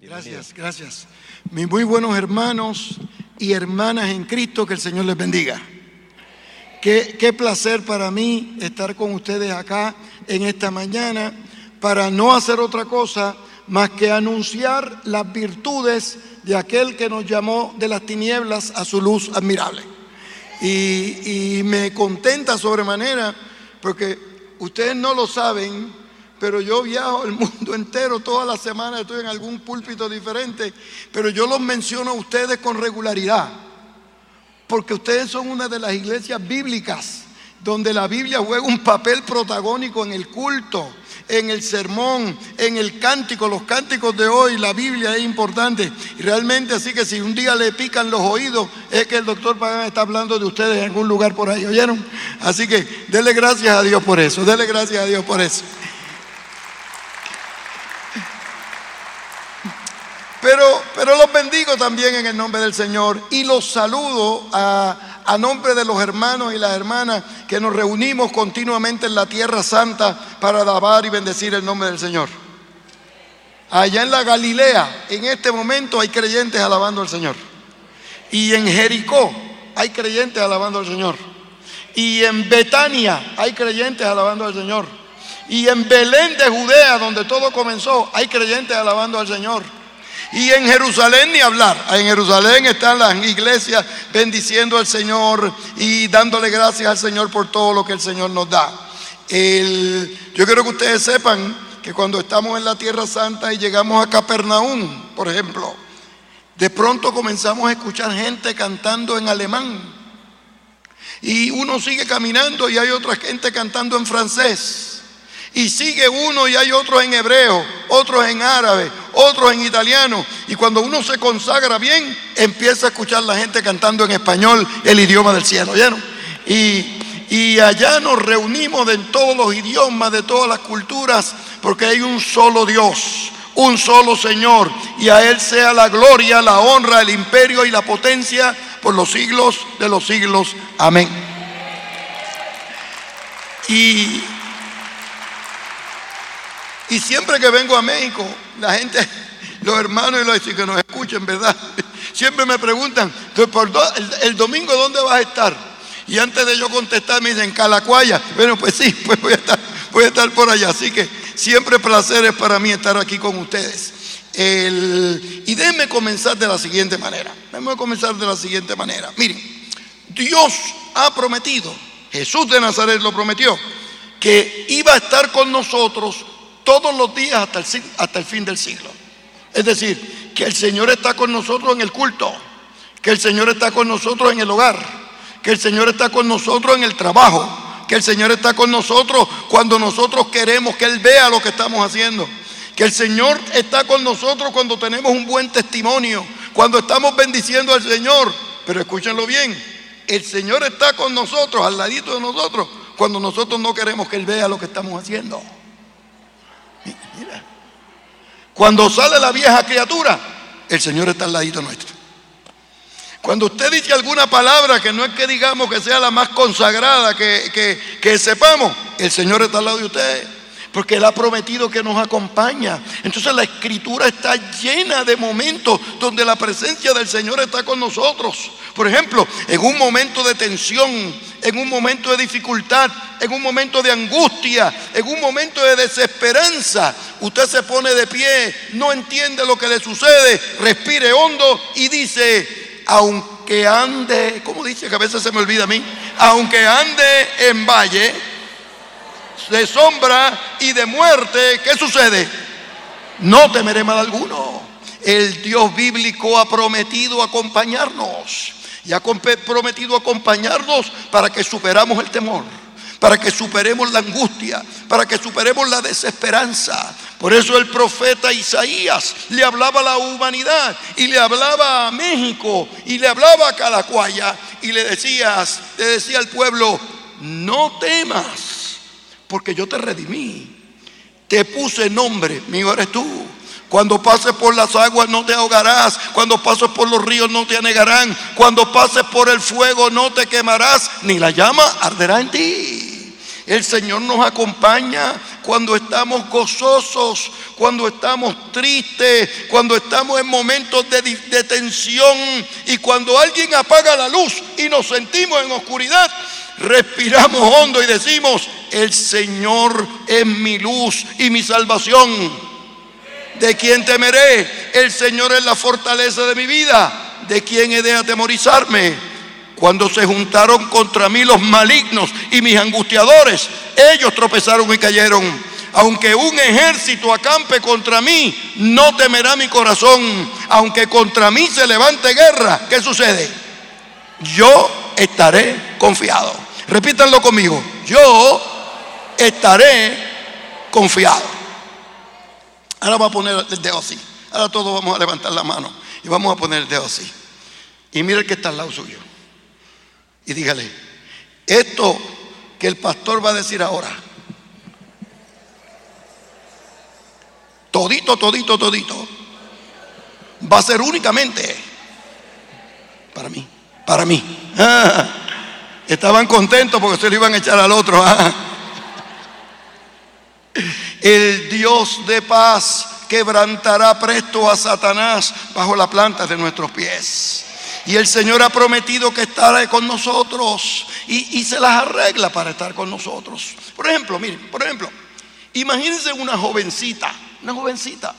Gracias, gracias. Mis muy buenos hermanos y hermanas en Cristo, que el Señor les bendiga. Qué, qué placer para mí estar con ustedes acá en esta mañana para no hacer otra cosa más que anunciar las virtudes de aquel que nos llamó de las tinieblas a su luz admirable. Y, y me contenta sobremanera porque ustedes no lo saben, pero yo viajo el mundo entero toda la semana, estoy en algún púlpito diferente, pero yo los menciono a ustedes con regularidad, porque ustedes son una de las iglesias bíblicas donde la Biblia juega un papel protagónico en el culto, en el sermón, en el cántico, los cánticos de hoy, la Biblia es importante. Y realmente así que si un día le pican los oídos, es que el doctor Pagán está hablando de ustedes en algún lugar por ahí, ¿oyeron? Así que dele gracias a Dios por eso, dele gracias a Dios por eso. Pero, pero los bendigo también en el nombre del Señor y los saludo a, a nombre de los hermanos y las hermanas que nos reunimos continuamente en la tierra santa para alabar y bendecir el nombre del Señor. Allá en la Galilea, en este momento hay creyentes alabando al Señor. Y en Jericó hay creyentes alabando al Señor. Y en Betania hay creyentes alabando al Señor. Y en Belén de Judea, donde todo comenzó, hay creyentes alabando al Señor. Y en Jerusalén ni hablar. En Jerusalén están las iglesias bendiciendo al Señor y dándole gracias al Señor por todo lo que el Señor nos da. Yo quiero que ustedes sepan que cuando estamos en la Tierra Santa y llegamos a Capernaum, por ejemplo, de pronto comenzamos a escuchar gente cantando en alemán. Y uno sigue caminando y hay otra gente cantando en francés. Y sigue uno y hay otros en hebreo, otros en árabe, otros en italiano. Y cuando uno se consagra bien, empieza a escuchar la gente cantando en español el idioma del cielo. Y, y allá nos reunimos de todos los idiomas, de todas las culturas, porque hay un solo Dios, un solo Señor. Y a Él sea la gloria, la honra, el imperio y la potencia por los siglos de los siglos. Amén. Y y siempre que vengo a México, la gente, los hermanos y los que nos escuchen, ¿verdad? Siempre me preguntan, el, el domingo dónde vas a estar? Y antes de yo contestar me dicen, Calacuaya. Bueno, pues sí, pues voy a estar, voy a estar por allá. Así que siempre placer es para mí estar aquí con ustedes. El, y déjenme comenzar de la siguiente manera. Déjenme comenzar de la siguiente manera. Miren, Dios ha prometido, Jesús de Nazaret lo prometió, que iba a estar con nosotros todos los días hasta el, hasta el fin del siglo. Es decir, que el Señor está con nosotros en el culto, que el Señor está con nosotros en el hogar, que el Señor está con nosotros en el trabajo, que el Señor está con nosotros cuando nosotros queremos que Él vea lo que estamos haciendo. Que el Señor está con nosotros cuando tenemos un buen testimonio, cuando estamos bendiciendo al Señor. Pero escúchenlo bien, el Señor está con nosotros, al ladito de nosotros, cuando nosotros no queremos que Él vea lo que estamos haciendo. Mira. Cuando sale la vieja criatura, el Señor está al ladito nuestro. Cuando usted dice alguna palabra que no es que digamos que sea la más consagrada que, que, que sepamos, el Señor está al lado de usted porque Él ha prometido que nos acompaña. Entonces la escritura está llena de momentos donde la presencia del Señor está con nosotros. Por ejemplo, en un momento de tensión, en un momento de dificultad, en un momento de angustia, en un momento de desesperanza, usted se pone de pie, no entiende lo que le sucede, respire hondo y dice, aunque ande, ¿cómo dice que a veces se me olvida a mí? Aunque ande en valle, de sombra y de muerte, ¿qué sucede? No temeré mal alguno. El Dios bíblico ha prometido acompañarnos y ha prometido acompañarnos para que superamos el temor, para que superemos la angustia, para que superemos la desesperanza. Por eso el profeta Isaías le hablaba a la humanidad y le hablaba a México y le hablaba a Calacuaya y le decías, le decía al pueblo, no temas porque yo te redimí. Te puse nombre, mío eres tú. Cuando pases por las aguas no te ahogarás. Cuando pases por los ríos no te anegarán. Cuando pases por el fuego no te quemarás, ni la llama arderá en ti. El Señor nos acompaña cuando estamos gozosos, cuando estamos tristes, cuando estamos en momentos de, de tensión y cuando alguien apaga la luz y nos sentimos en oscuridad, respiramos hondo y decimos, el Señor es mi luz y mi salvación. ¿De quién temeré? El Señor es la fortaleza de mi vida. ¿De quién he de atemorizarme? Cuando se juntaron contra mí los malignos y mis angustiadores, ellos tropezaron y cayeron. Aunque un ejército acampe contra mí, no temerá mi corazón. Aunque contra mí se levante guerra, ¿qué sucede? Yo estaré confiado. Repítanlo conmigo. Yo estaré confiado. Ahora voy a poner el dedo así. Ahora todos vamos a levantar la mano y vamos a poner el dedo así. Y mire el que está al lado suyo y dígale, esto que el pastor va a decir ahora, todito, todito, todito, va a ser únicamente para mí, para mí. Estaban contentos porque se lo iban a echar al otro. Ah. El Dios de paz quebrantará presto a Satanás bajo la planta de nuestros pies. Y el Señor ha prometido que estará con nosotros y, se las arregla para estar con nosotros. Por ejemplo, miren, por ejemplo, imagínense una jovencita, una jovencita.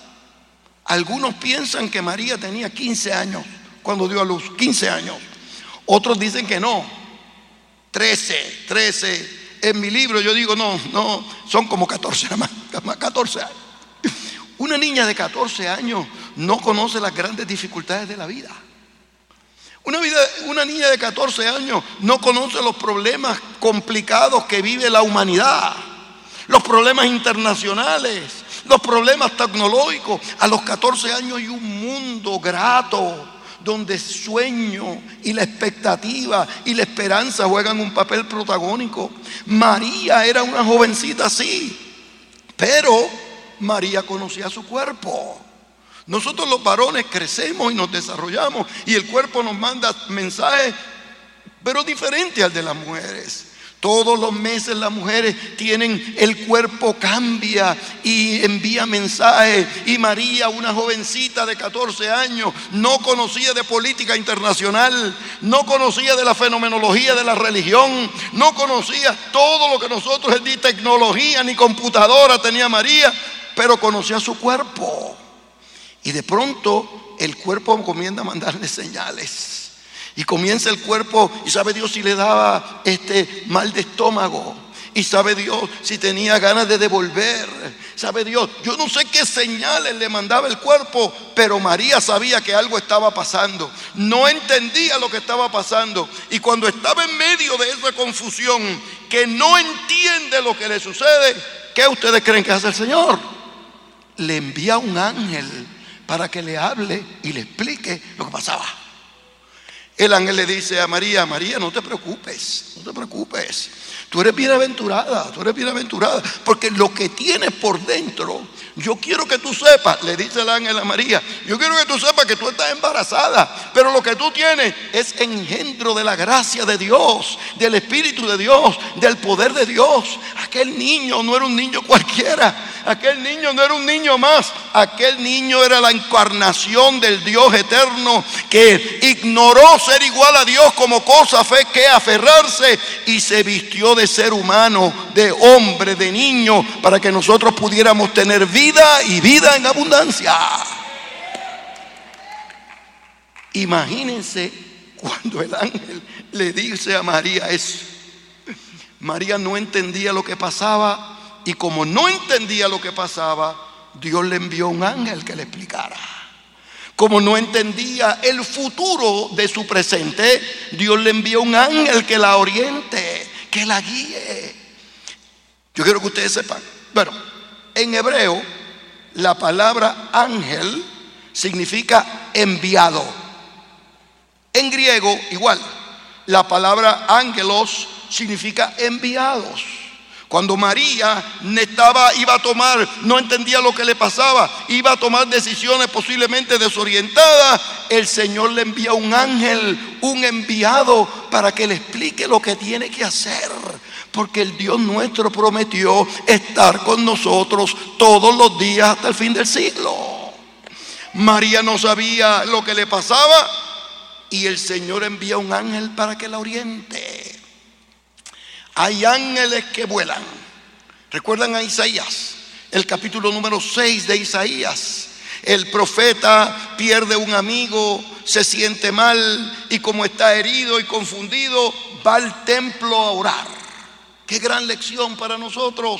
Algunos piensan que María tenía 15 años cuando dio a luz, 15 años. Otros dicen que no, 13, 13. En mi libro yo digo, no, no, son como 14 más, 14 años. Una niña de 14 años no conoce las grandes dificultades de la vida. Una, vida, una niña de 14 años no conoce los problemas complicados que vive la humanidad, los problemas internacionales, los problemas tecnológicos. A los 14 años hay un mundo grato donde el sueño y la expectativa y la esperanza juegan un papel protagónico. María era una jovencita así, pero María conocía su cuerpo. Nosotros los varones crecemos y nos desarrollamos y el cuerpo nos manda mensajes, pero diferente al de las mujeres. Todos los meses las mujeres tienen el cuerpo cambia y envía mensajes. Y María, una jovencita de 14 años, no conocía de política internacional, no conocía de la fenomenología de la religión, no conocía todo lo que nosotros ni tecnología ni computadora tenía María, pero conocía su cuerpo. Y de pronto el cuerpo comienza a mandarle señales. Y comienza el cuerpo y sabe Dios si le daba este mal de estómago. Y sabe Dios si tenía ganas de devolver. Sabe Dios, yo no sé qué señales le mandaba el cuerpo, pero María sabía que algo estaba pasando. No entendía lo que estaba pasando. Y cuando estaba en medio de esa confusión, que no entiende lo que le sucede, ¿qué ustedes creen que hace el Señor? Le envía un ángel para que le hable y le explique lo que pasaba. El ángel le dice a María, María, no te preocupes, no te preocupes. Tú eres bienaventurada, tú eres bienaventurada, porque lo que tienes por dentro, yo quiero que tú sepas, le dice el ángel a María, yo quiero que tú sepas que tú estás embarazada, pero lo que tú tienes es engendro de la gracia de Dios, del Espíritu de Dios, del poder de Dios. Aquel niño no era un niño cualquiera, aquel niño no era un niño más, aquel niño era la encarnación del Dios eterno que ignoró ser igual a Dios como cosa fe que aferrarse y se vistió de ser humano, de hombre, de niño, para que nosotros pudiéramos tener vida y vida en abundancia. Imagínense cuando el ángel le dice a María eso. María no entendía lo que pasaba y como no entendía lo que pasaba, Dios le envió un ángel que le explicara. Como no entendía el futuro de su presente, Dios le envió un ángel que la oriente, que la guíe. Yo quiero que ustedes sepan. Bueno, en hebreo, la palabra ángel significa enviado. En griego, igual, la palabra ángelos significa enviados. Cuando María estaba, iba a tomar, no entendía lo que le pasaba, iba a tomar decisiones posiblemente desorientadas, el Señor le envía un ángel, un enviado, para que le explique lo que tiene que hacer, Porque el Dios nuestro prometió estar con nosotros todos los días hasta el fin del siglo. María no sabía lo que le pasaba y el Señor envía un ángel para que la oriente. Hay ángeles que vuelan. ¿Recuerdan a Isaías? El capítulo número 6 de Isaías. El profeta pierde un amigo, se siente mal y como está herido y confundido, va al templo a orar. Qué gran lección para nosotros.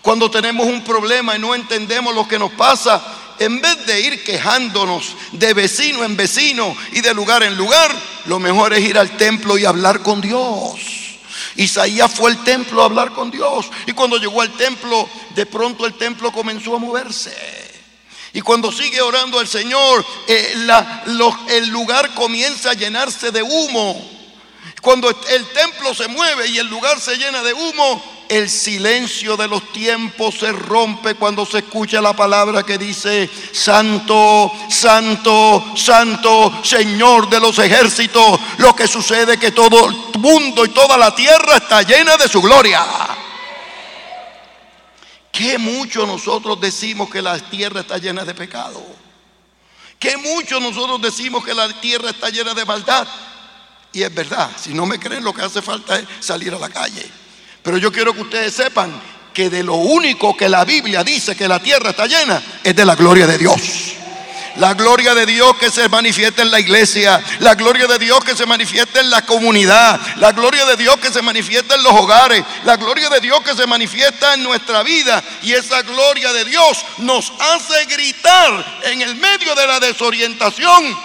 Cuando tenemos un problema y no entendemos lo que nos pasa, en vez de ir quejándonos de vecino en vecino y de lugar en lugar, lo mejor es ir al templo y hablar con Dios. Isaías fue al templo a hablar con Dios y cuando llegó al templo, de pronto el templo comenzó a moverse. Y cuando sigue orando al Señor, eh, el lugar comienza a llenarse de humo. Cuando el templo se mueve y el lugar se llena de humo, el silencio de los tiempos se rompe cuando se escucha la palabra que dice, Santo, Santo, Santo, Señor de los ejércitos. Lo que sucede es que todo el mundo y toda la tierra está llena de su gloria. Qué mucho nosotros decimos que la tierra está llena de pecado. Qué mucho nosotros decimos que la tierra está llena de maldad. Y es verdad, si no me creen lo que hace falta es salir a la calle. Pero yo quiero que ustedes sepan que de lo único que la Biblia dice que la tierra está llena es de la gloria de Dios. La gloria de Dios que se manifiesta en la iglesia. La gloria de Dios que se manifiesta en la comunidad. La gloria de Dios que se manifiesta en los hogares. La gloria de Dios que se manifiesta en nuestra vida. Y esa gloria de Dios nos hace gritar en el medio de la desorientación.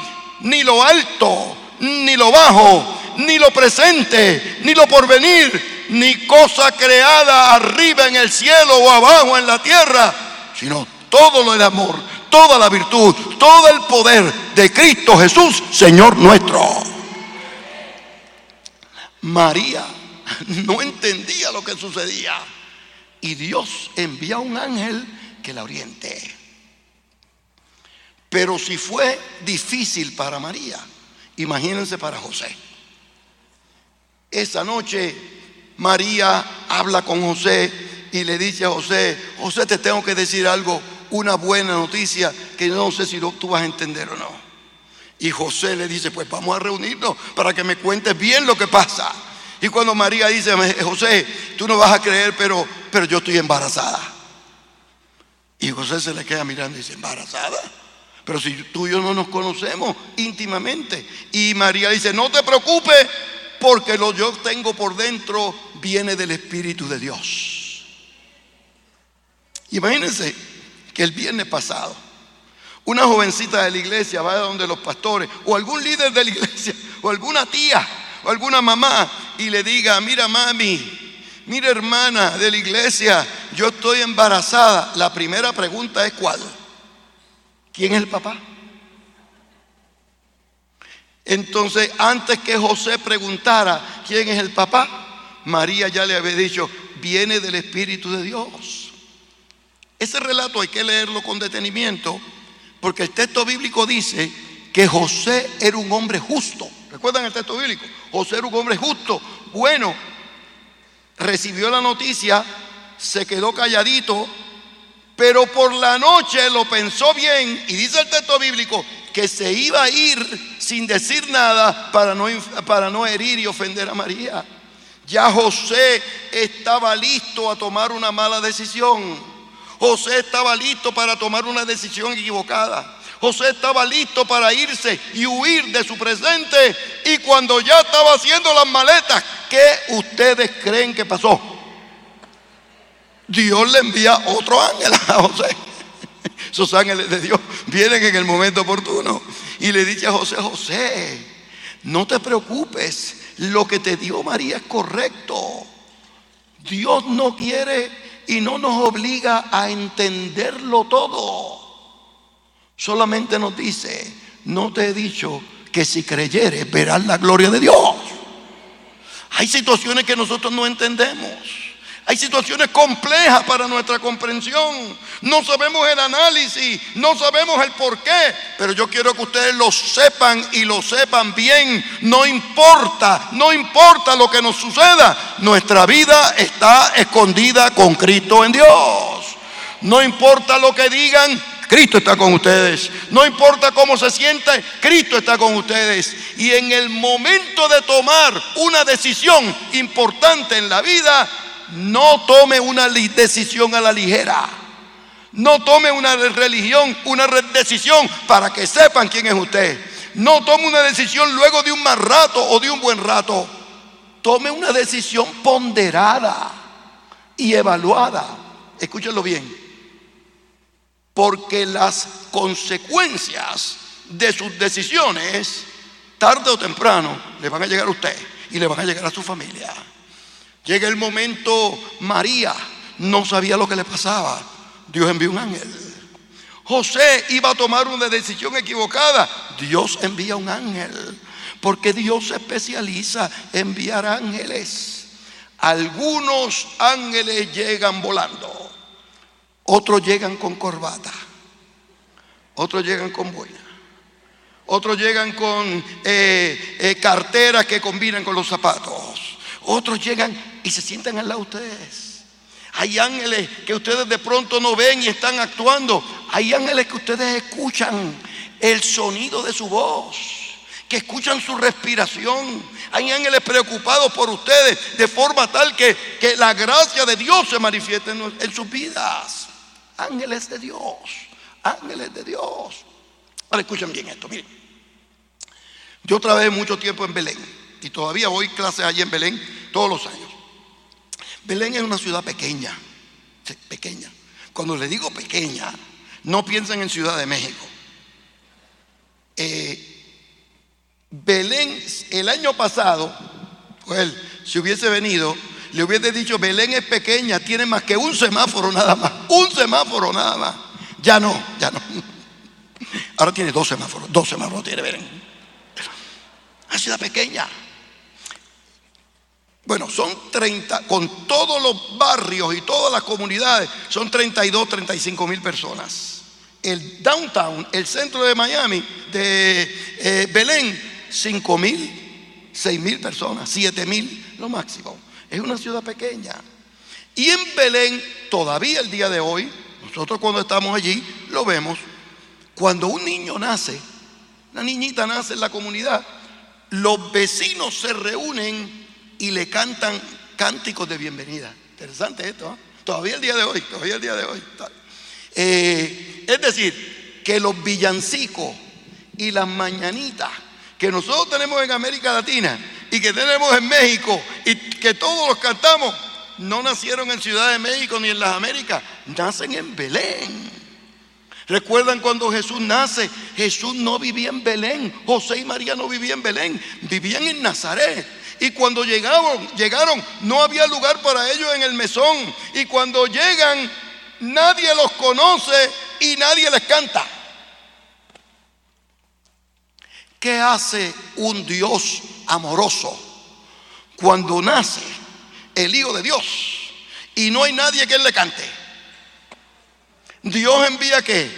Ni lo alto, ni lo bajo, ni lo presente, ni lo porvenir, ni cosa creada arriba en el cielo o abajo en la tierra, sino todo lo del amor, toda la virtud, todo el poder de Cristo Jesús, Señor nuestro. María no entendía lo que sucedía y Dios envía un ángel que la oriente. Pero si fue difícil para María, Imagínense para José. Esa noche María habla con José y le dice a José, José te tengo que decir algo, una buena noticia que no sé si tú vas a entender o no. Y José le dice, pues vamos a reunirnos para que me cuentes bien lo que pasa. Y cuando María dice, José, tú no vas a creer, pero, pero yo estoy embarazada. Y José se le queda mirando y dice, ¿embarazada? Pero si tú y yo no nos conocemos íntimamente. Y María dice, no te preocupes, porque lo yo tengo por dentro viene del Espíritu de Dios. Imagínense el viernes pasado, una jovencita de la iglesia va donde los pastores, o algún líder de la iglesia, o alguna tía, o alguna mamá, y le diga, mira mami, mira hermana de la iglesia, yo estoy embarazada. La primera pregunta es cuál. ¿Quién es el papá? Entonces, antes que José preguntara quién es el papá, María ya le había dicho, viene del Espíritu de Dios. Ese relato hay que leerlo con detenimiento, porque el texto bíblico dice que José era un hombre justo. ¿Recuerdan el texto bíblico? José era un hombre justo, bueno, recibió la noticia, se quedó calladito, pero por la noche lo pensó bien y dice el texto bíblico que se iba a ir sin decir nada para no, para no herir y ofender a María. Ya José estaba listo a tomar una mala decisión. José estaba listo para tomar una decisión equivocada. José estaba listo para irse y huir de su presente. Y cuando ya estaba haciendo las maletas, ¿qué ustedes creen que pasó? Dios le envía otro ángel a José. Esos ángeles de Dios vienen en el momento oportuno. Y le dice a José, José, no te preocupes, lo que te dio María es correcto. Dios no quiere y no nos obliga a entenderlo todo. Solamente nos dice, no te he dicho que si creyeres verás la gloria de Dios. Hay situaciones que nosotros no entendemos. Hay situaciones complejas para nuestra comprensión. No sabemos el análisis, no sabemos el por qué, pero yo quiero que ustedes lo sepan y lo sepan bien. No importa, no importa lo que nos suceda, nuestra vida está escondida con Cristo en Dios. No importa lo que digan, Cristo está con ustedes. No importa cómo se sienta, Cristo está con ustedes. Y en el momento de tomar una decisión importante en la vida, no tome una decisión a la ligera. No tome una religión, una decisión para que sepan quién es usted. No tome una decisión luego de un mal rato o de un buen rato. Tome una decisión ponderada y evaluada. Escúchenlo bien. Porque las consecuencias de sus decisiones, tarde o temprano, le van a llegar a usted y le van a llegar a su familia. Llega el momento, María no sabía lo que le pasaba. Dios envió un ángel. José iba a tomar una decisión equivocada. Dios envía un ángel. Porque Dios se especializa en enviar ángeles. Algunos ángeles llegan volando. Otros llegan con corbata. Otros llegan con boina. Otros llegan con eh, eh, carteras que combinan con los zapatos. Otros llegan y se sientan al lado de ustedes. Hay ángeles que ustedes de pronto no ven y están actuando. Hay ángeles que ustedes escuchan el sonido de su voz, que escuchan su respiración. Hay ángeles preocupados por ustedes de forma tal que, que la gracia de Dios se manifieste en, sus vidas. Ángeles de Dios, ángeles de Dios. Ahora escuchen bien esto, miren. Yo trabajé mucho tiempo en Belén y todavía voy clases allí en Belén todos los años. Belén es una ciudad pequeña, pequeña. Cuando le digo pequeña, no piensen en Ciudad de México. Eh, Belén, el año pasado, pues si hubiese venido, le hubiese dicho, Belén es pequeña, tiene más que un semáforo nada más, un semáforo nada más. Ya no, ya no. Ahora tiene dos semáforos, dos semáforos tiene Belén. Una ciudad pequeña. Bueno, son 30, con todos los barrios y todas las comunidades, son 32, 35 mil personas. El downtown, el centro de Miami, de eh, Belén, 5 mil, 6 mil personas, 7 mil, lo máximo. Es una ciudad pequeña. Y en Belén, todavía el día de hoy, nosotros cuando estamos allí, lo vemos, cuando un niño nace, una niñita nace en la comunidad, los vecinos se reúnen y le cantan cánticos de bienvenida. Interesante esto, ¿eh? todavía el día de hoy, todavía el día de hoy. Eh, es decir, que los villancicos y las mañanitas que nosotros tenemos en América Latina y que tenemos en México y que todos los cantamos, no nacieron en Ciudad de México ni en las Américas, nacen en Belén. ¿Recuerdan cuando Jesús nace? Jesús no vivía en Belén, José y María no vivían en Belén, vivían en Nazaret. Y cuando llegaron, llegaron, no había lugar para ellos en el mesón. Y cuando llegan, nadie los conoce y nadie les canta. ¿Qué hace un Dios amoroso cuando nace el Hijo de Dios y no hay nadie que le cante? Dios envía qué?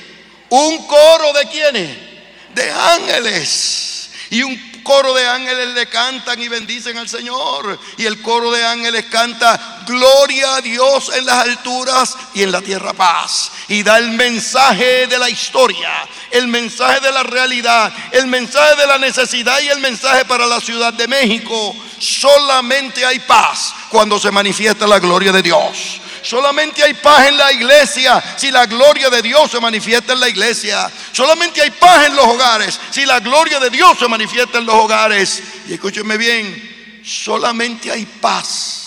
Un coro de quienes? De ángeles y un coro de ángeles le cantan y bendicen al Señor. Y el coro de ángeles canta, gloria a Dios en las alturas y en la tierra paz. Y da el mensaje de la historia, el mensaje de la realidad, el mensaje de la necesidad y el mensaje para la Ciudad de México. Solamente hay paz cuando se manifiesta la gloria de Dios. Solamente hay paz en la iglesia si la gloria de Dios se manifiesta en la iglesia. Solamente hay paz en los hogares si la gloria de Dios se manifiesta en los hogares. Y escúchenme bien, solamente hay paz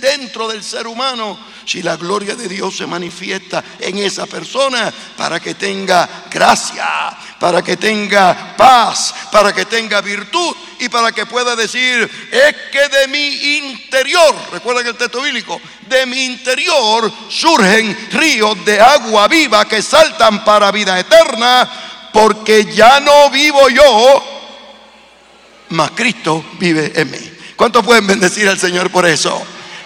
dentro del ser humano si la gloria de Dios se manifiesta en esa persona para que tenga gracia, para que tenga paz, para que tenga virtud y para que pueda decir, es que de mi interior, recuerden el texto bíblico, de mi interior surgen ríos de agua viva que saltan para vida eterna, porque ya no vivo yo, mas Cristo vive en mí. ¿Cuántos pueden bendecir al Señor por eso?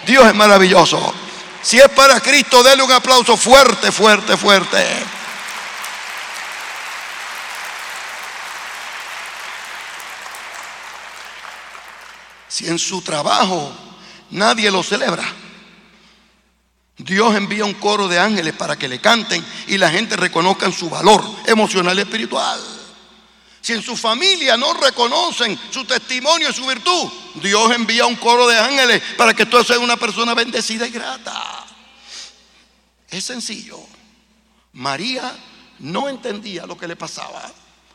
Dios es maravilloso. Si es para Cristo, déle un aplauso fuerte, fuerte, fuerte. Si en su trabajo nadie lo celebra, Dios envía un coro de ángeles para que le canten y la gente reconozca su valor emocional y espiritual. Si en su familia no reconocen su testimonio y su virtud, Dios envía un coro de ángeles para que tú seas una persona bendecida y grata. Es sencillo. María no entendía lo que le pasaba.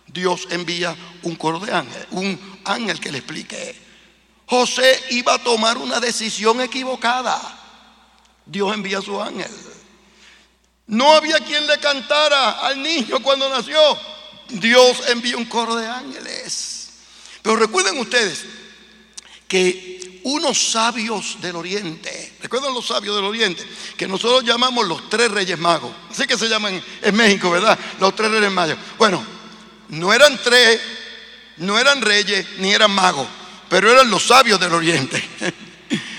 Dios envía un coro de ángeles, un ángel que le explique. José iba a tomar una decisión equivocada. Dios envía a su ángel. No había quien le cantara al niño cuando nació. Dios envía un coro de ángeles. Pero recuerden ustedes que unos sabios del oriente, recuerden los sabios del oriente, que nosotros llamamos los tres reyes magos. Así que se llaman en México, ¿verdad? Los tres reyes magos. Bueno, no eran tres, no eran reyes, ni eran magos, pero eran los sabios del oriente.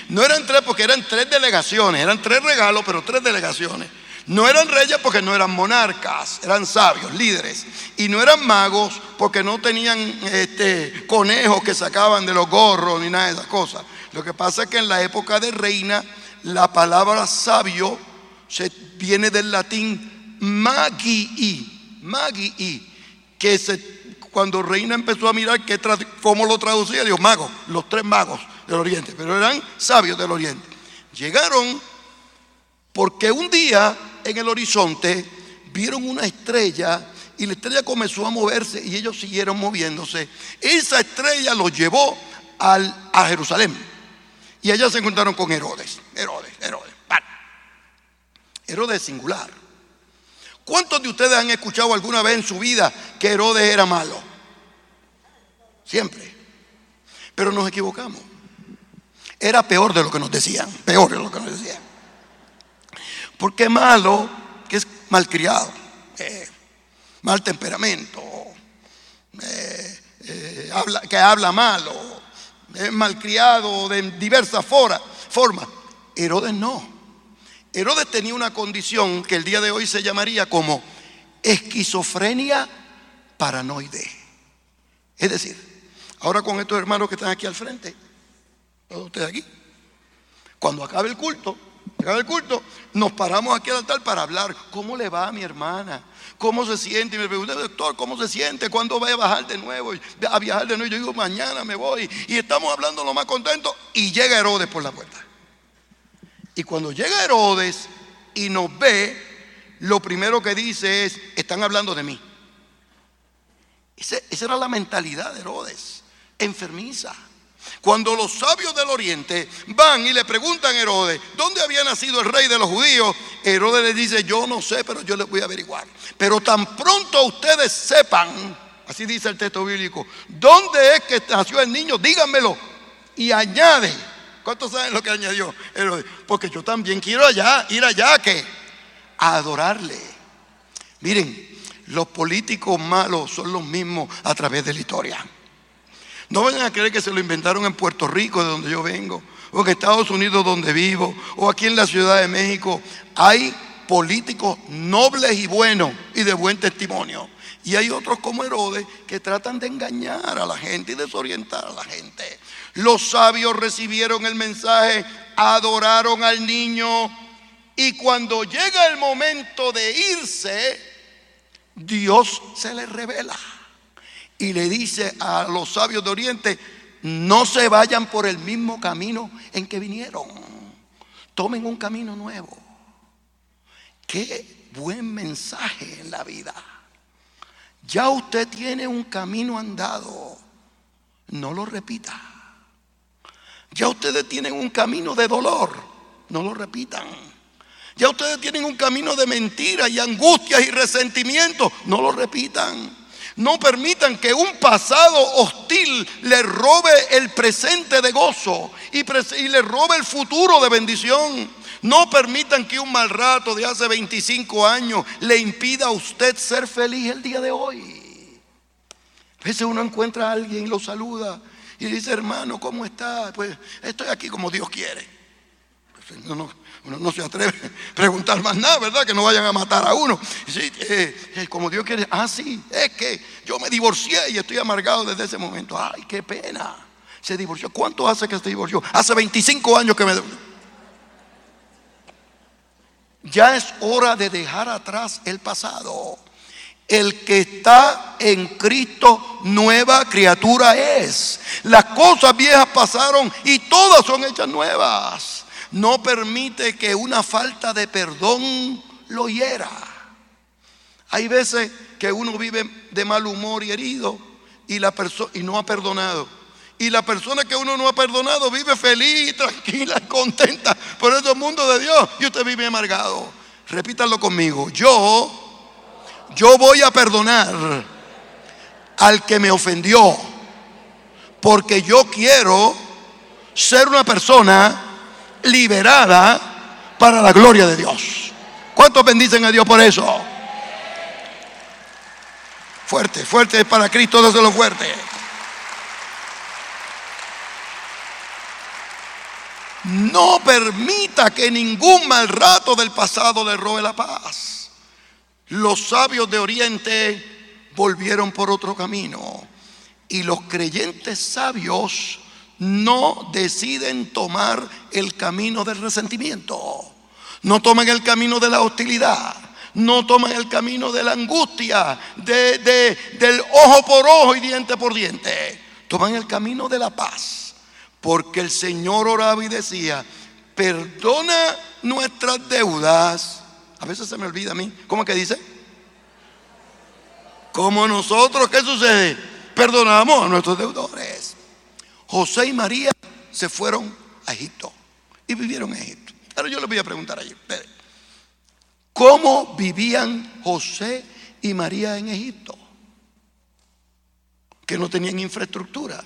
No eran tres porque eran tres delegaciones, eran tres regalos, pero tres delegaciones. No eran reyes porque no eran monarcas, eran sabios, líderes. Y no eran magos porque no tenían este, conejos que sacaban de los gorros ni nada de esas cosas. Lo que pasa es que en la época de reina, la palabra sabio se viene del latín magii, magii, que se, cuando reina empezó a mirar qué, cómo lo traducía, dijo magos, los tres magos del oriente, pero eran sabios del oriente. Llegaron porque un día en el horizonte vieron una estrella y la estrella comenzó a moverse y ellos siguieron moviéndose. Esa estrella los llevó al, a Jerusalén y allá se encontraron con Herodes. Herodes, Herodes. Herodes singular. ¿Cuántos de ustedes han escuchado alguna vez en su vida que Herodes era malo? Siempre. Pero nos equivocamos era peor de lo que nos decían, peor de lo que nos decían. Porque malo, que es malcriado, eh, mal temperamento, eh, eh, que habla malo, es malcriado de diversas formas. Herodes no. Herodes tenía una condición que el día de hoy se llamaría como esquizofrenia paranoide. Es decir, ahora con estos hermanos que están aquí al frente, todos ustedes aquí. Cuando acabe el culto, acabe el culto, nos paramos aquí al altar para hablar. ¿Cómo le va a mi hermana? ¿Cómo se siente? Y me pregunté, doctor, ¿cómo se siente? ¿Cuándo va a bajar de nuevo? A viajar de nuevo. Yo digo, mañana me voy. Y estamos hablando lo más contento. Y llega Herodes por la puerta. Y cuando llega Herodes y nos ve, lo primero que dice es, están hablando de mí. esa era la mentalidad de Herodes, enfermiza. Cuando los sabios del oriente van y le preguntan a Herodes, ¿dónde había nacido el rey de los judíos? Herodes le dice, yo no sé, pero yo les voy a averiguar. Pero tan pronto ustedes sepan, así dice el texto bíblico, ¿dónde es que nació el niño? Díganmelo. Y añade, ¿cuántos saben lo que añadió? Porque yo también quiero allá, ir allá, que a adorarle. Miren, los políticos malos son los mismos a través de la historia. No vayan a creer que se lo inventaron en Puerto Rico, de donde yo vengo, o en Estados Unidos, donde vivo, o aquí en la Ciudad de México. Hay políticos nobles y buenos y de buen testimonio. Y hay otros como Herodes que tratan de engañar a la gente y desorientar a la gente. Los sabios recibieron el mensaje, adoraron al niño y cuando llega el momento de irse, Dios se les revela y le dice a los sabios de Oriente, no se vayan por el mismo camino en que vinieron, tomen un camino nuevo. Qué buen mensaje en la vida. Ya usted tiene un camino andado, no lo repita. Ya ustedes tienen un camino de dolor, no lo repitan. Ya ustedes tienen un camino de mentiras y angustias y resentimientos, no lo repitan. No permitan que un pasado hostil le robe el presente de gozo y, le robe el futuro de bendición. No permitan que un mal rato de hace 25 años le impida a usted ser feliz el día de hoy. A veces uno encuentra a alguien y lo saluda y dice, hermano, ¿cómo está? Pues estoy aquí como Dios quiere. uno no, se atreve a preguntar más nada, ¿verdad? Que no vayan a matar a uno. Eh, eh, como Dios quiere, ah, sí, es que yo me divorcié y estoy amargado desde ese momento. Ay, qué pena. Se divorció. ¿Cuánto hace que se divorció? Hace 25 años que me... Ya es hora de dejar atrás el pasado. El que está en Cristo, nueva criatura es. Las cosas viejas pasaron y todas son hechas nuevas. No permite que una falta de perdón lo hiera. Hay veces que uno vive de mal humor y herido y, no ha perdonado. Y la persona que uno no ha perdonado vive feliz, tranquila, contenta por el mundo de Dios. Y usted vive amargado. Repítalo conmigo. Yo yo voy a perdonar al que me ofendió, porque yo quiero ser una persona liberada para la gloria de Dios. ¿Cuántos bendicen a Dios por eso? Fuerte, fuerte para Cristo, lo fuerte. No permita que ningún mal rato del pasado le robe la paz. Los sabios de Oriente volvieron por otro camino y los creyentes sabios no deciden tomar el camino del resentimiento, no toman el camino de la hostilidad, no toman el camino de la angustia, de, del ojo por ojo y diente por diente, toman el camino de la paz, porque el Señor oraba y decía, perdona nuestras deudas a veces se me olvida a mí. ¿Cómo que dice? Como nosotros, ¿qué sucede? Perdonamos a nuestros deudores. José y María se fueron a Egipto y vivieron en Egipto. Pero yo les voy a preguntar allí. ¿Cómo vivían José y María en Egipto? Que no tenían infraestructura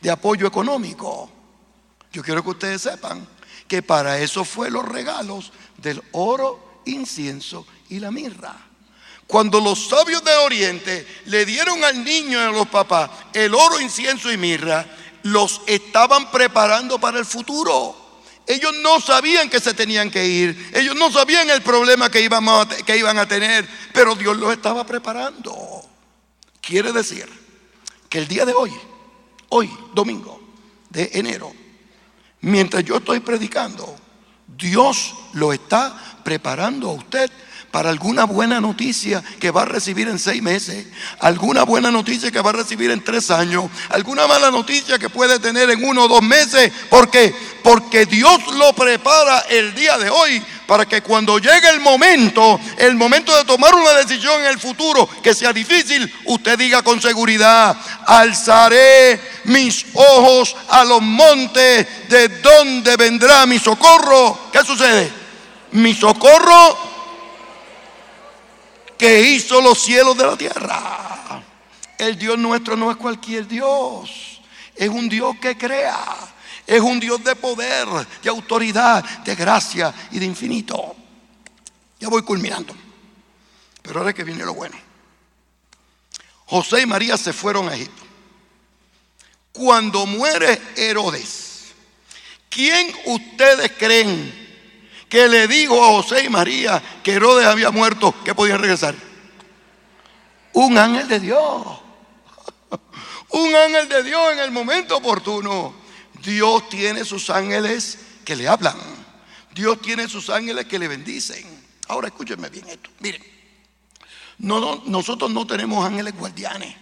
de apoyo económico. Yo quiero que ustedes sepan que para eso fue los regalos del oro incienso y la mirra. Cuando los sabios de Oriente le dieron al niño y a los papás el oro, incienso y mirra, los estaban preparando para el futuro. Ellos no sabían que se tenían que ir, ellos no sabían el problema que, que iban a tener, pero Dios los estaba preparando. Quiere decir que el día de hoy, hoy, domingo de enero, mientras yo estoy predicando, Dios lo está preparando a usted para alguna buena noticia que va a recibir en seis meses, alguna buena noticia que va a recibir en tres años, alguna mala noticia que puede tener en uno o dos meses. ¿Por qué? Porque Dios lo prepara el día de hoy para que cuando llegue el momento, el momento de tomar una decisión en el futuro que sea difícil, usted diga con seguridad, alzaré mis ojos a los montes, de donde vendrá mi socorro. ¿Qué sucede? mi socorro que hizo los cielos de la tierra. El Dios nuestro no es cualquier Dios, es un Dios que crea, es un Dios de poder, de autoridad, de gracia y de infinito. Ya voy culminando, pero ahora que viene lo bueno. José y María se fueron a Egipto. Cuando muere Herodes, ¿quién ustedes creen que le dijo a José y María que Herodes había muerto, que podían regresar. Un ángel de Dios. Un ángel de Dios en el momento oportuno. Dios tiene sus ángeles que le hablan. Dios tiene sus ángeles que le bendicen. Ahora escúchenme bien esto. Miren, no, nosotros no tenemos ángeles guardianes.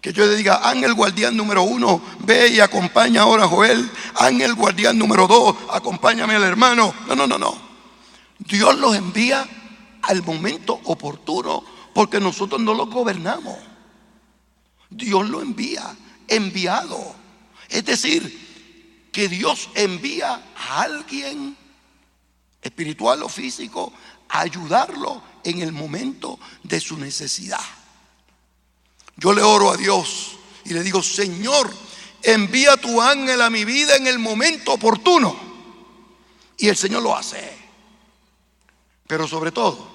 Que yo le diga, ángel guardián número uno, ve y acompaña ahora a Joel. Ángel guardián número dos, acompáñame al hermano. No, no, no, no. Dios los envía al momento oportuno porque nosotros no los gobernamos. Dios lo envía, enviado. Es decir, que Dios envía a alguien espiritual o físico a ayudarlo en el momento de su necesidad. Yo le oro a Dios y le digo, Señor, envía tu ángel a mi vida en el momento oportuno. Y el Señor lo hace. Pero sobre todo,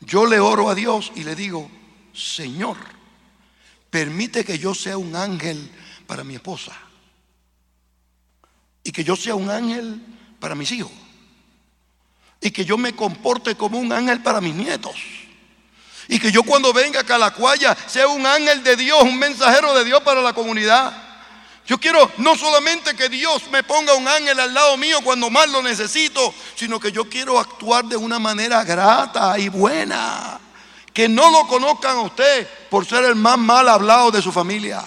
yo le oro a Dios y le digo, Señor, permite que yo sea un ángel para mi esposa. Y que yo sea un ángel para mis hijos. Y que yo me comporte como un ángel para mis nietos. Y que yo cuando venga a Calacuaya sea un ángel de Dios, un mensajero de Dios para la comunidad. Yo quiero no solamente que Dios me ponga un ángel al lado mío cuando más lo necesito, sino que yo quiero actuar de una manera grata y buena. Que no lo conozcan a usted por ser el más mal hablado de su familia.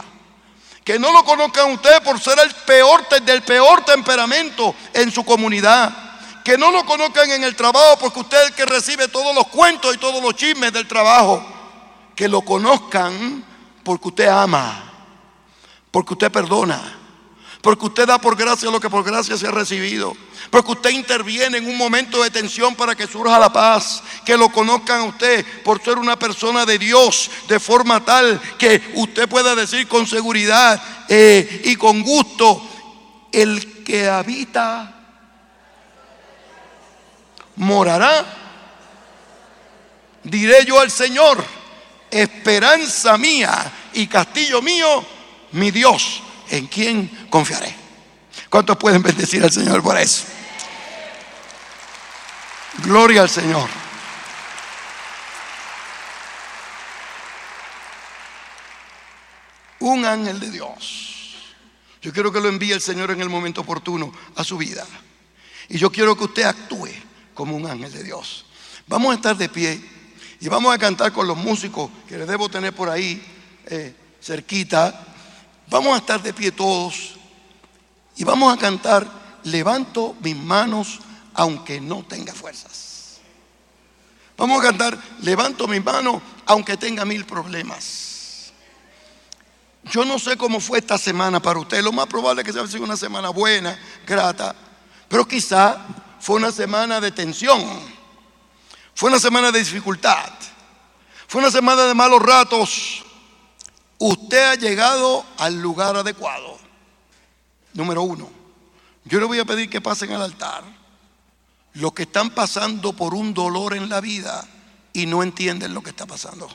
Que no lo conozcan a usted por ser el peor del peor temperamento en su comunidad. Que no lo conozcan en el trabajo porque usted es el que recibe todos los cuentos y todos los chismes del trabajo. Que lo conozcan porque usted ama porque usted perdona. Porque usted da por gracia lo que por gracia se ha recibido. Porque usted interviene en un momento de tensión para que surja la paz. Que lo conozcan a usted por ser una persona de Dios. De forma tal que usted pueda decir con seguridad eh, y con gusto. El que habita morará. Diré yo al Señor. Esperanza mía y castillo mío mi Dios, ¿en quién confiaré? ¿Cuántos pueden bendecir al Señor por eso? Gloria al Señor. Un ángel de Dios. Yo quiero que lo envíe el Señor en el momento oportuno a su vida. Y yo quiero que usted actúe como un ángel de Dios. Vamos a estar de pie y vamos a cantar con los músicos que les debo tener por ahí eh, cerquita. Vamos a estar de pie todos y vamos a cantar, levanto mis manos aunque no tenga fuerzas. Vamos a cantar, levanto mis manos aunque tenga mil problemas. Yo no sé cómo fue esta semana para usted, lo más probable es que sea una semana buena, grata, pero quizá fue una semana de tensión, fue una semana de dificultad, fue una semana de malos ratos, usted ha llegado al lugar adecuado. Número uno, yo le voy a pedir que pasen al altar los que están pasando por un dolor en la vida y no entienden lo que está pasando.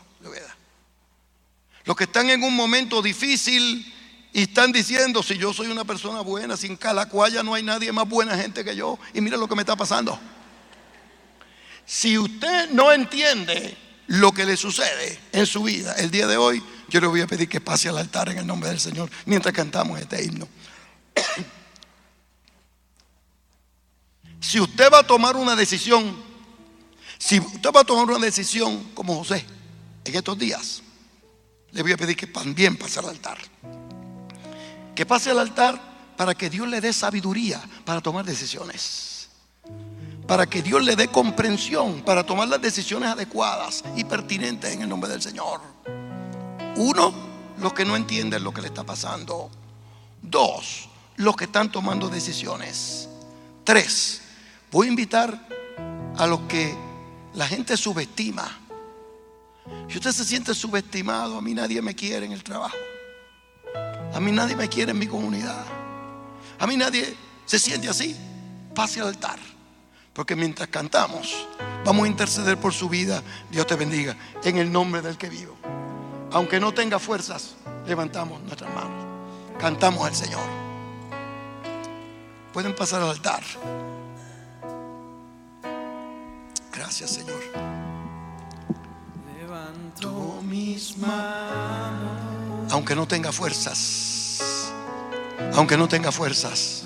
Los que están en un momento difícil y están diciendo, si yo soy una persona buena, sin Calacuaya no hay nadie más buena gente que yo, y mira lo que me está pasando. Si usted no entiende lo que le sucede en su vida el día de hoy, yo le voy a pedir que pase al altar en el nombre del Señor mientras cantamos este himno. Si usted va a tomar una decisión, si usted va a tomar una decisión como José en estos días, le voy a pedir que también pase al altar. Que pase al altar para que Dios le dé sabiduría para tomar decisiones. Para que Dios le dé comprensión para tomar las decisiones adecuadas y pertinentes en el nombre del Señor. Uno, los que no entienden lo que le está pasando. Dos, los que están tomando decisiones. Tres, voy a invitar a los que la gente subestima. Si usted se siente subestimado, a mí nadie me quiere en el trabajo. A mí nadie me quiere en mi comunidad. A mí nadie se siente así. Pase al altar. Porque mientras cantamos, vamos a interceder por su vida. Dios te bendiga. En el nombre del que vivo aunque no tenga fuerzas, levantamos nuestras manos. Cantamos al Señor. Pueden pasar al altar. Gracias, Señor. Levanto mis manos. Aunque no tenga fuerzas. Aunque no tenga fuerzas.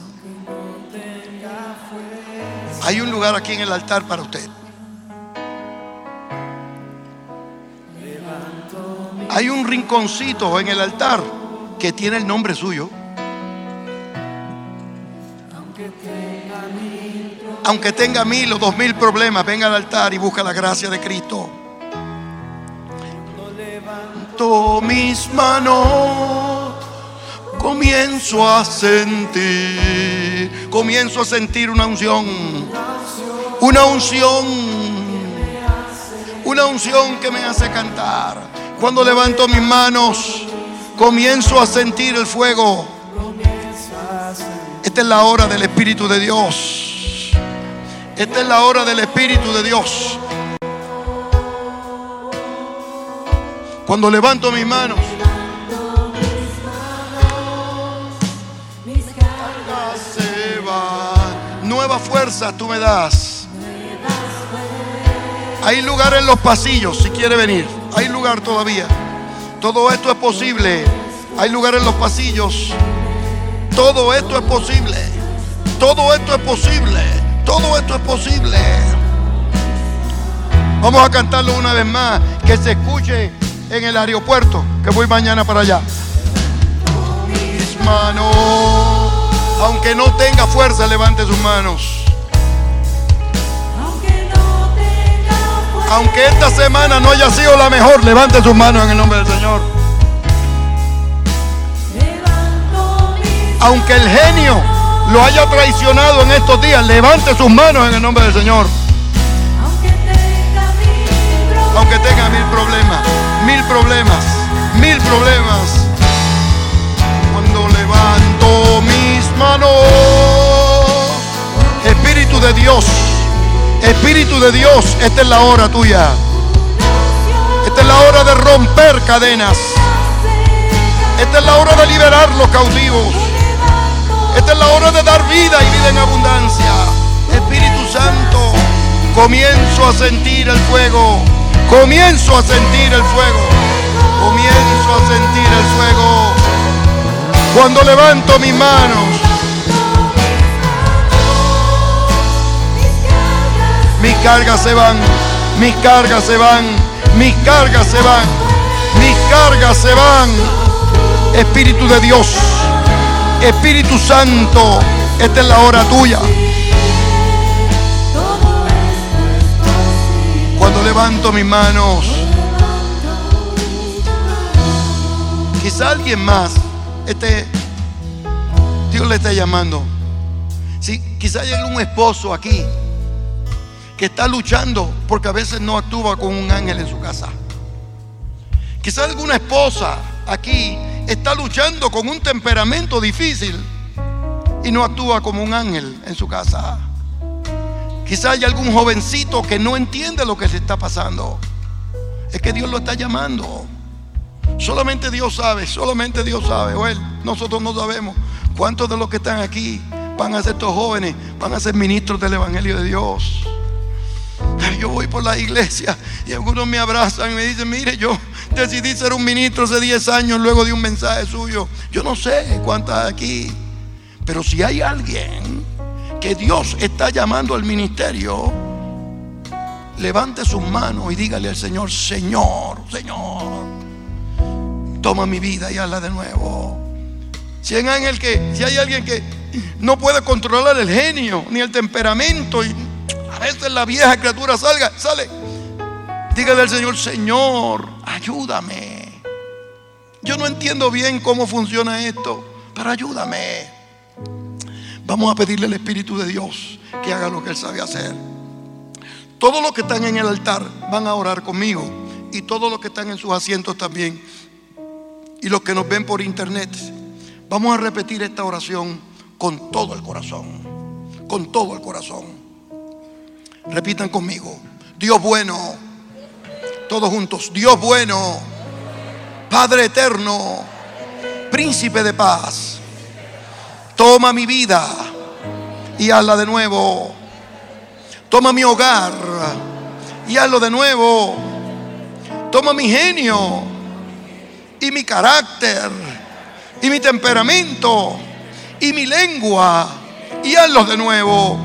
Hay un lugar aquí en el altar para usted. Hay un rinconcito en el altar que tiene el nombre suyo. Aunque tenga mil o dos mil problemas, venga al altar y busca la gracia de Cristo. Levanto mis manos, comienzo a sentir, comienzo a sentir una unción, una unción, una unción que me hace cantar. Cuando levanto mis manos, comienzo a sentir el fuego. Esta es la hora del Espíritu de Dios. Esta es la hora del Espíritu de Dios. Cuando levanto mis manos, nuevas fuerzas tú me das. Hay lugar en los pasillos si quiere venir. Hay lugar todavía. Todo esto es posible. Hay lugar en los pasillos. Todo esto es posible. Todo esto es posible. Todo esto es posible. Vamos a cantarlo una vez más. Que se escuche en el aeropuerto. Que voy mañana para allá. Mis manos. Aunque no tenga fuerza, levante sus manos. Aunque esta semana no haya sido la mejor, levante sus manos en el nombre del Señor. Aunque el genio lo haya traicionado en estos días, levante sus manos en el nombre del Señor. Aunque tenga mil problemas, mil problemas, mil problemas. Cuando levanto mis manos, Espíritu de Dios. Espíritu de Dios, esta es la hora tuya. Esta es la hora de romper cadenas. Esta es la hora de liberar los cautivos. Esta es la hora de dar vida y vida en abundancia. Espíritu Santo, comienzo a sentir el fuego. Comienzo a sentir el fuego. Comienzo a sentir el fuego. Cuando levanto mis manos Mis cargas se van, mis cargas se van, mis cargas se van, mis cargas se van. Espíritu de Dios, Espíritu Santo, esta es la hora tuya. Cuando levanto mis manos, quizá alguien más, este, Dios le está llamando. Si quizá hay un esposo aquí que está luchando porque a veces no actúa con un ángel en su casa. Quizá alguna esposa aquí está luchando con un temperamento difícil y no actúa como un ángel en su casa. Quizá hay algún jovencito que no entiende lo que se está pasando. Es que Dios lo está llamando. Solamente Dios sabe, solamente Dios sabe. O él, nosotros no sabemos cuántos de los que están aquí van a ser estos jóvenes, van a ser ministros del Evangelio de Dios. Yo voy por la iglesia y algunos me abrazan y me dicen, mire, yo decidí ser un ministro hace 10 años luego de un mensaje suyo. Yo no sé cuántas aquí, pero si hay alguien que Dios está llamando al ministerio, levante sus manos y dígale al Señor, Señor, Señor, toma mi vida y hazla de nuevo. Si hay, alguien que, si hay alguien que no puede controlar el genio ni el temperamento y a veces la vieja criatura salga, sale. Dígale al Señor, Señor, ayúdame. Yo no entiendo bien cómo funciona esto, pero ayúdame. Vamos a pedirle al Espíritu de Dios que haga lo que Él sabe hacer. Todos los que están en el altar van a orar conmigo y todos los que están en sus asientos también y los que nos ven por internet. Vamos a repetir esta oración con todo el corazón, con todo el corazón. Repitan conmigo. Dios bueno. Todos juntos. Dios bueno. Padre eterno. Príncipe de paz. Toma mi vida y hazla de nuevo. Toma mi hogar y hazlo de nuevo. Toma mi genio y mi carácter y mi temperamento y mi lengua y hazlo de nuevo.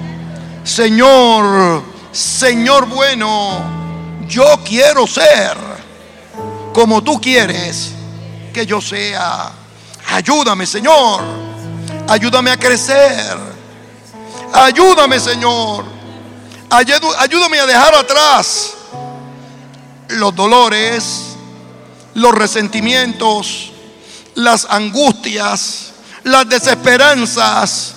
Señor, Señor bueno, yo quiero ser como tú quieres que yo sea. Ayúdame, Señor. Ayúdame a crecer. Ayúdame, Señor. Ayúdame a dejar atrás los dolores, los resentimientos, las angustias, las desesperanzas.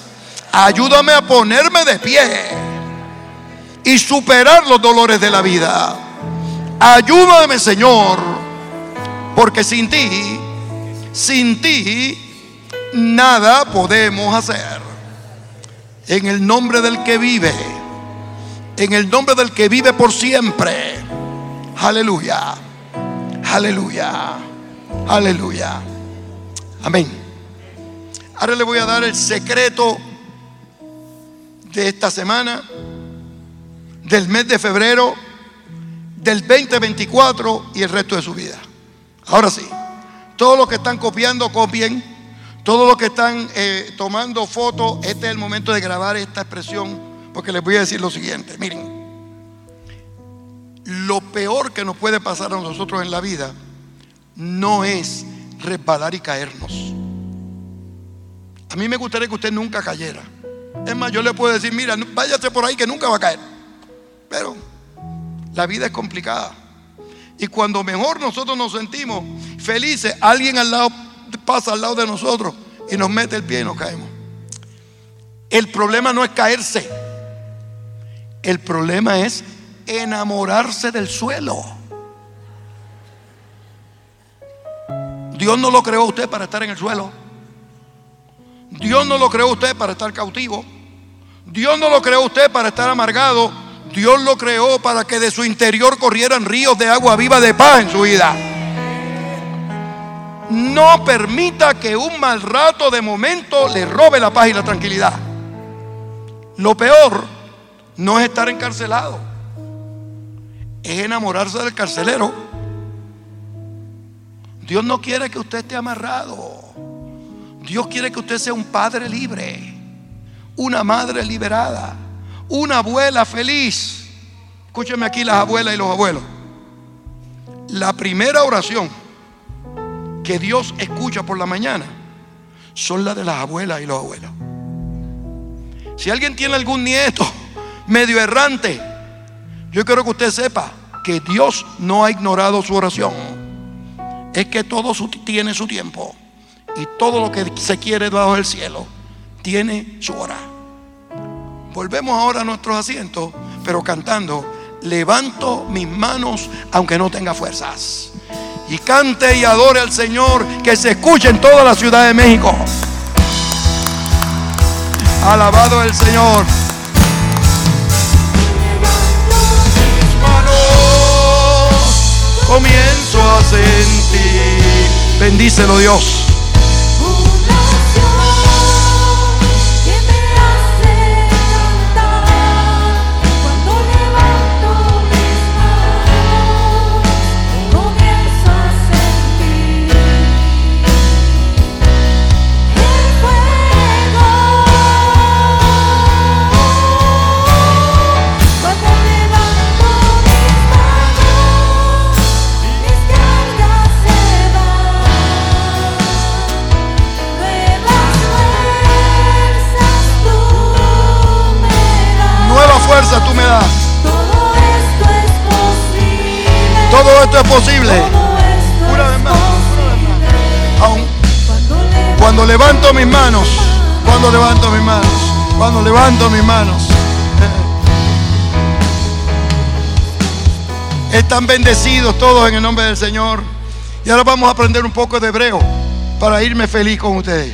Ayúdame a ponerme de pie y superar los dolores de la vida. Ayúdame, Señor, porque sin ti, sin ti, nada podemos hacer. En el nombre del que vive, en el nombre del que vive por siempre. Aleluya, aleluya, aleluya. Amén. Ahora le voy a dar el secreto de esta semana, del mes de febrero, del 2024 y el resto de su vida. Ahora sí, todos los que están copiando, copien. Todos los que están eh, tomando fotos, este es el momento de grabar esta expresión, porque les voy a decir lo siguiente. Miren, lo peor que nos puede pasar a nosotros en la vida no es resbalar y caernos. A mí me gustaría que usted nunca cayera. Es más, yo le puedo decir, mira, váyase por ahí que nunca va a caer. Pero la vida es complicada. Y cuando mejor nosotros nos sentimos felices, alguien al lado pasa al lado de nosotros y nos mete el pie y nos caemos. El problema no es caerse. El problema es enamorarse del suelo. Dios no lo creó a usted para estar en el suelo. Dios no lo creó a usted para estar cautivo. Dios no lo creó a usted para estar amargado. Dios lo creó para que de su interior corrieran ríos de agua viva de paz en su vida. No permita que un mal rato de momento le robe la paz y la tranquilidad. Lo peor no es estar encarcelado, es enamorarse del carcelero. Dios no quiere que usted esté amarrado. Dios quiere que usted sea un padre libre, una madre liberada, una abuela feliz. Escúcheme aquí las abuelas y los abuelos. La primera oración que Dios escucha por la mañana son las de las abuelas y los abuelos. Si alguien tiene algún nieto medio errante, yo quiero que usted sepa que Dios no ha ignorado su oración. Es que todo tiene su tiempo y todo lo que se quiere bajo el cielo tiene su hora. Volvemos ahora a nuestros asientos, pero cantando, levanto mis manos aunque no tenga fuerzas y cante y adore al Señor, que se escuche en toda la Ciudad de México. Alabado el Señor. comienzo a sentir. Bendícelo Dios. Cuando levanto mis manos. Están bendecidos todos en el nombre del Señor. Y ahora vamos a aprender un poco de hebreo para irme feliz con ustedes.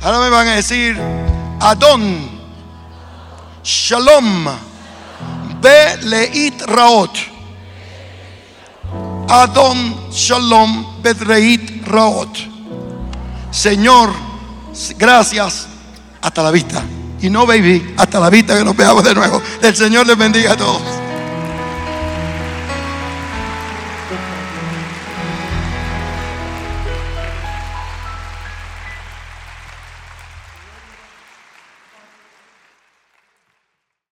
Ahora me van a decir Adón, Shalom. Beleit Raot. Adon Shalom Bedreit Raot. Señor, gracias. Hasta la vista. Y no, baby, hasta la vista que nos veamos de nuevo. El Señor les bendiga a todos.